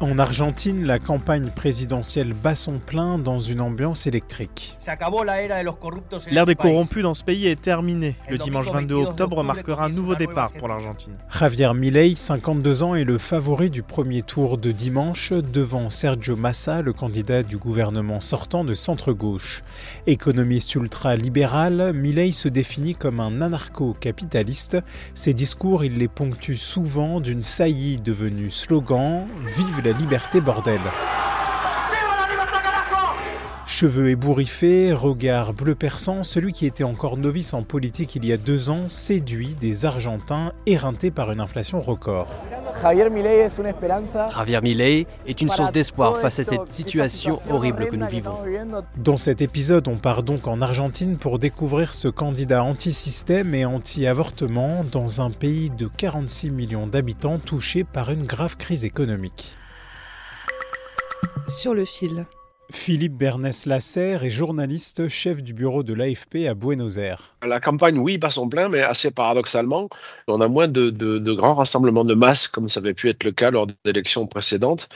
En Argentine, la campagne présidentielle bat son plein dans une ambiance électrique. L'ère des corrompus dans ce pays est terminée. Le dimanche 22 octobre marquera un nouveau départ pour l'Argentine. Javier Milei, 52 ans, est le favori du premier tour de dimanche devant Sergio Massa, le candidat du gouvernement sortant de centre-gauche. Économiste ultra-libéral, Milei se définit comme un anarcho-capitaliste. Ses discours, il les ponctue souvent d'une saillie devenue slogan Vive la liberté, bordel. Cheveux ébouriffés, regard bleu perçant, celui qui était encore novice en politique il y a deux ans séduit des Argentins éreintés par une inflation record. Javier Milei es una esperanza. Javier Milei est une source d'espoir face à cette situation horrible que nous vivons. Dans cet épisode, on part donc en Argentine pour découvrir ce candidat anti-système et anti-avortement dans un pays de 46 millions d'habitants touché par une grave crise économique. Sur le fil. Philippe Bernès Lasserre est journaliste, chef du bureau de l'AFP à Buenos Aires. La campagne, oui, bat son plein, mais assez paradoxalement, on a moins de, de, de grands rassemblements de masse, comme ça avait pu être le cas lors des élections précédentes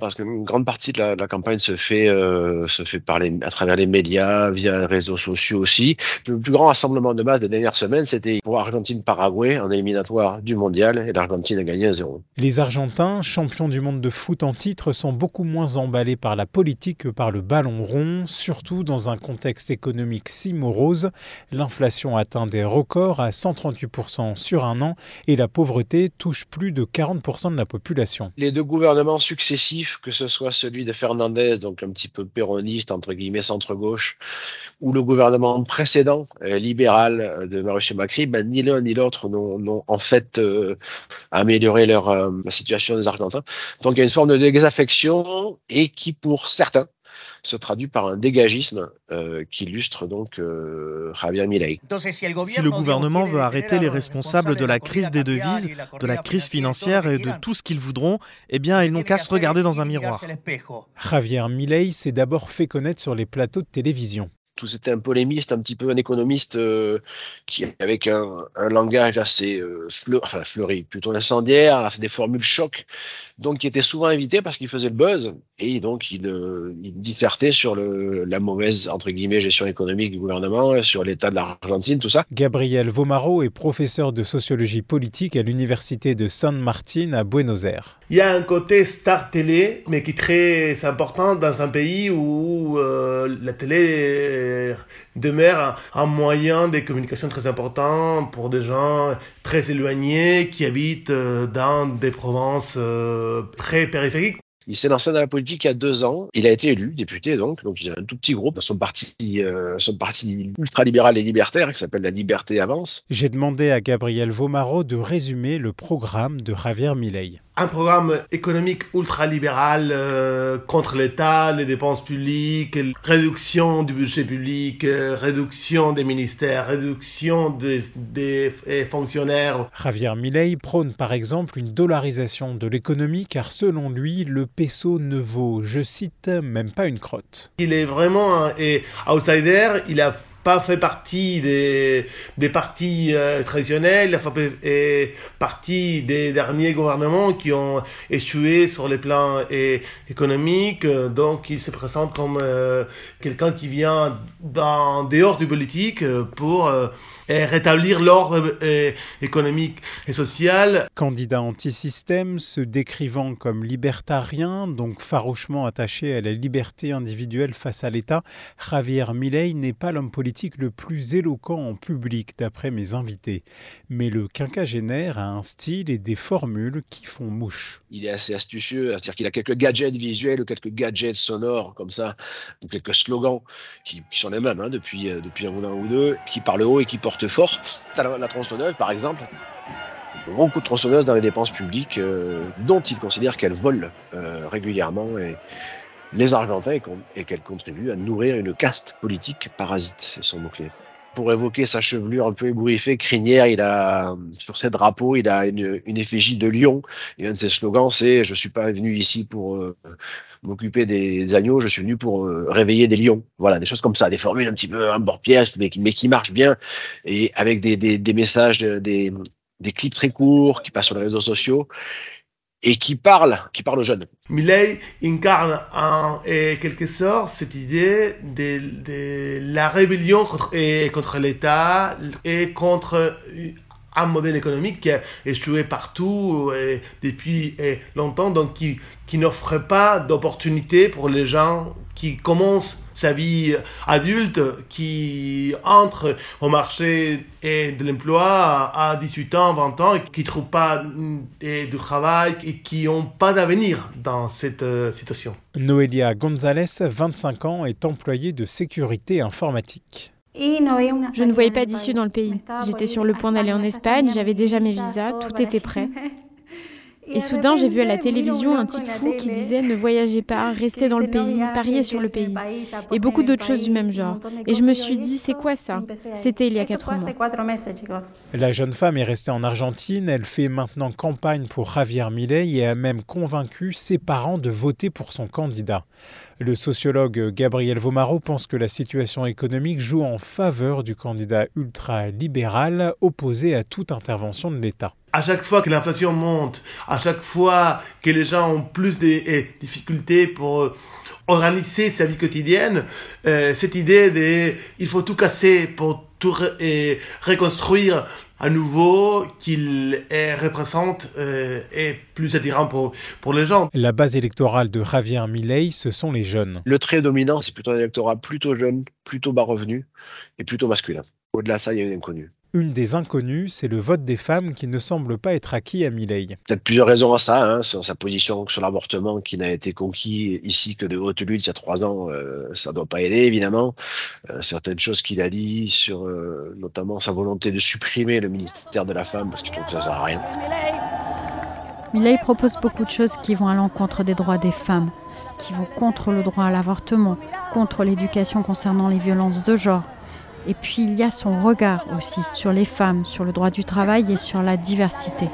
parce qu'une grande partie de la, de la, campagne se fait, euh, se fait par les, à travers les médias, via les réseaux sociaux aussi. Le plus grand rassemblement de masse des dernières semaines, c'était pour Argentine-Paraguay en éliminatoire du mondial et l'Argentine a gagné 1-0. Les Argentins, champions du monde de foot en titre, sont beaucoup moins emballés par la politique que par le ballon rond, surtout dans un contexte économique si morose. L'inflation atteint des records à 138% sur un an et la pauvreté touche plus de 40% de la population. Les deux gouvernements successifs que ce soit celui de Fernandez, donc un petit peu péroniste, entre guillemets, centre-gauche, ou le gouvernement précédent, euh, libéral, de Mauricio Macri, ben, ni l'un ni l'autre n'ont en fait euh, amélioré leur, euh, la situation des Argentins. Donc il y a une forme de désaffection et qui, pour certains, se traduit par un dégagisme euh, qui illustre donc euh, Javier Milei. Si le gouvernement veut arrêter les responsables de la crise des devises, de la crise financière et de tout ce qu'ils voudront, eh bien, ils n'ont qu'à se regarder dans un miroir. Javier Milei s'est d'abord fait connaître sur les plateaux de télévision tout c'était un polémiste, un petit peu un économiste euh, qui avec un, un langage assez euh, fleur, enfin fleuri, plutôt incendiaire, a fait des formules choc, donc qui était souvent invité parce qu'il faisait le buzz et donc il, euh, il dissertait sur le, la mauvaise entre guillemets gestion économique du gouvernement, sur l'état de l'Argentine, tout ça. Gabriel Vomaro est professeur de sociologie politique à l'université de San Martin à Buenos Aires. Il y a un côté star télé, mais qui est très important dans un pays où euh, la télé demeure un moyen de communication très important pour des gens très éloignés qui habitent dans des provinces euh, très périphériques. Il s'est lancé dans la politique il y a deux ans. Il a été élu député, donc. Donc, il a un tout petit groupe, son parti, euh, son parti ultra-libéral et libertaire, qui s'appelle La Liberté Avance. J'ai demandé à Gabriel Vomaro de résumer le programme de Javier Milei. Un programme économique ultra-libéral euh, contre l'État, les dépenses publiques, réduction du budget public, euh, réduction des ministères, réduction des, des fonctionnaires. Javier Milei prône par exemple une dollarisation de l'économie car selon lui, le peso ne vaut, je cite, même pas une crotte. Il est vraiment un et outsider, il a pas fait partie des, des partis euh, traditionnels, il a fait partie des derniers gouvernements qui ont échoué sur les plans économiques. Donc il se présente comme euh, quelqu'un qui vient dans, dehors du politique pour euh, rétablir l'ordre économique et social. Candidat anti-système, se décrivant comme libertarien, donc farouchement attaché à la liberté individuelle face à l'État, Javier Milei n'est pas l'homme politique le plus éloquent en public, d'après mes invités. Mais le quinquagénaire a un style et des formules qui font mouche. Il est assez astucieux, c'est-à-dire qu'il a quelques gadgets visuels ou quelques gadgets sonores comme ça, ou quelques slogans qui, sont les mêmes hein, depuis, euh, depuis un ou deux, qui parlent haut et qui portent fort. La, tronçonneuse, par exemple, gros coup de tronçonneuse dans les dépenses publiques euh, dont il considère qu'elles volent euh, régulièrement et les Argentins et qu'elles contribuent à nourrir une caste politique parasite. C'est son mot-clé pour évoquer sa chevelure un peu ébouriffée, crinière, il a sur ses drapeaux, il a une, une effigie de lion. Et un de ses slogans, c'est "Je suis pas venu ici pour euh, m'occuper des, agneaux, je suis venu pour euh, réveiller des lions." Voilà, des choses comme ça, des formules un petit peu un bord piège, mais, mais qui marchent bien et avec des, des, des messages, des, des clips très courts qui passent sur les réseaux sociaux et qui parle, qui parle aux jeunes. Milley incarne en quelque sorte cette idée de, la rébellion contre, contre l'État et contre un modèle économique qui a échoué partout et depuis longtemps, donc qui, qui n'offre pas d'opportunités pour les gens qui commencent sa vie adulte, qui entre au marché de l'emploi à 18 ans, 20 ans, et qui ne trouvent pas de travail et qui n'ont pas d'avenir dans cette euh, situation. Noelia González, 25 ans, est employée de sécurité informatique. Je ne voyais pas d'issue dans le pays. J'étais sur le point d'aller en Espagne, j'avais déjà mes visas, tout était prêt. Et soudain, j'ai vu à la télévision un type fou qui disait ne voyagez pas, restez dans le pays, pariez sur le pays. Et beaucoup d'autres choses du même genre. Et je me suis dit, c'est quoi ça C'était il y a quatre mois. La jeune femme est restée en Argentine. Elle fait maintenant campagne pour Javier Milei et a même convaincu ses parents de voter pour son candidat. Le sociologue Gabriel Vomaro pense que la situation économique joue en faveur du candidat ultra-libéral opposé à toute intervention de l'État à chaque fois que l'inflation monte, à chaque fois que les gens ont plus de eh, difficultés pour euh, organiser sa vie quotidienne, euh, cette idée de il faut tout casser pour tout et reconstruire à nouveau qu'il représente euh, est plus attirant pour, pour les gens. La base électorale de Javier Milei, ce sont les jeunes. Le trait dominant, c'est plutôt un électorat plutôt jeune, plutôt bas revenu et plutôt masculin. Au-delà de ça, il y a une inconnue. Une des inconnues, c'est le vote des femmes qui ne semble pas être acquis à Milei. Peut-être plusieurs raisons à ça, hein, sur sa position sur l'avortement qui n'a été conquis ici que de haute lutte il y a trois ans, euh, ça ne doit pas aider évidemment. Euh, certaines choses qu'il a dit sur euh, notamment sa volonté de supprimer le ministère de la femme parce qu'il trouve que ça sert à rien. Milei propose beaucoup de choses qui vont à l'encontre des droits des femmes, qui vont contre le droit à l'avortement, contre l'éducation concernant les violences de genre et puis il y a son regard aussi sur les femmes, sur le droit du travail et sur la diversité.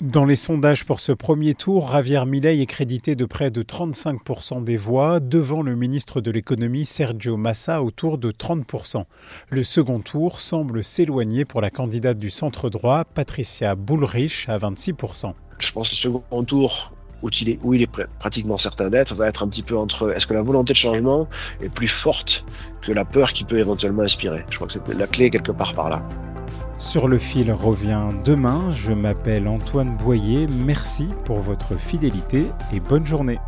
Dans les sondages pour ce premier tour, Javier Milei est crédité de près de 35% des voix, devant le ministre de l'économie Sergio Massa autour de 30%. Le second tour semble s'éloigner pour la candidate du centre droit, Patricia Bullrich, à 26%. Je pense que le second tour où il est, pratiquement certain d'être, va être un petit peu entre est-ce que la volonté de changement est plus forte que la peur qui peut éventuellement inspirer? Je crois que c'est la clé quelque part par là. Sur le fil revient demain. Je m'appelle Antoine Boyer. Merci pour votre fidélité et bonne journée.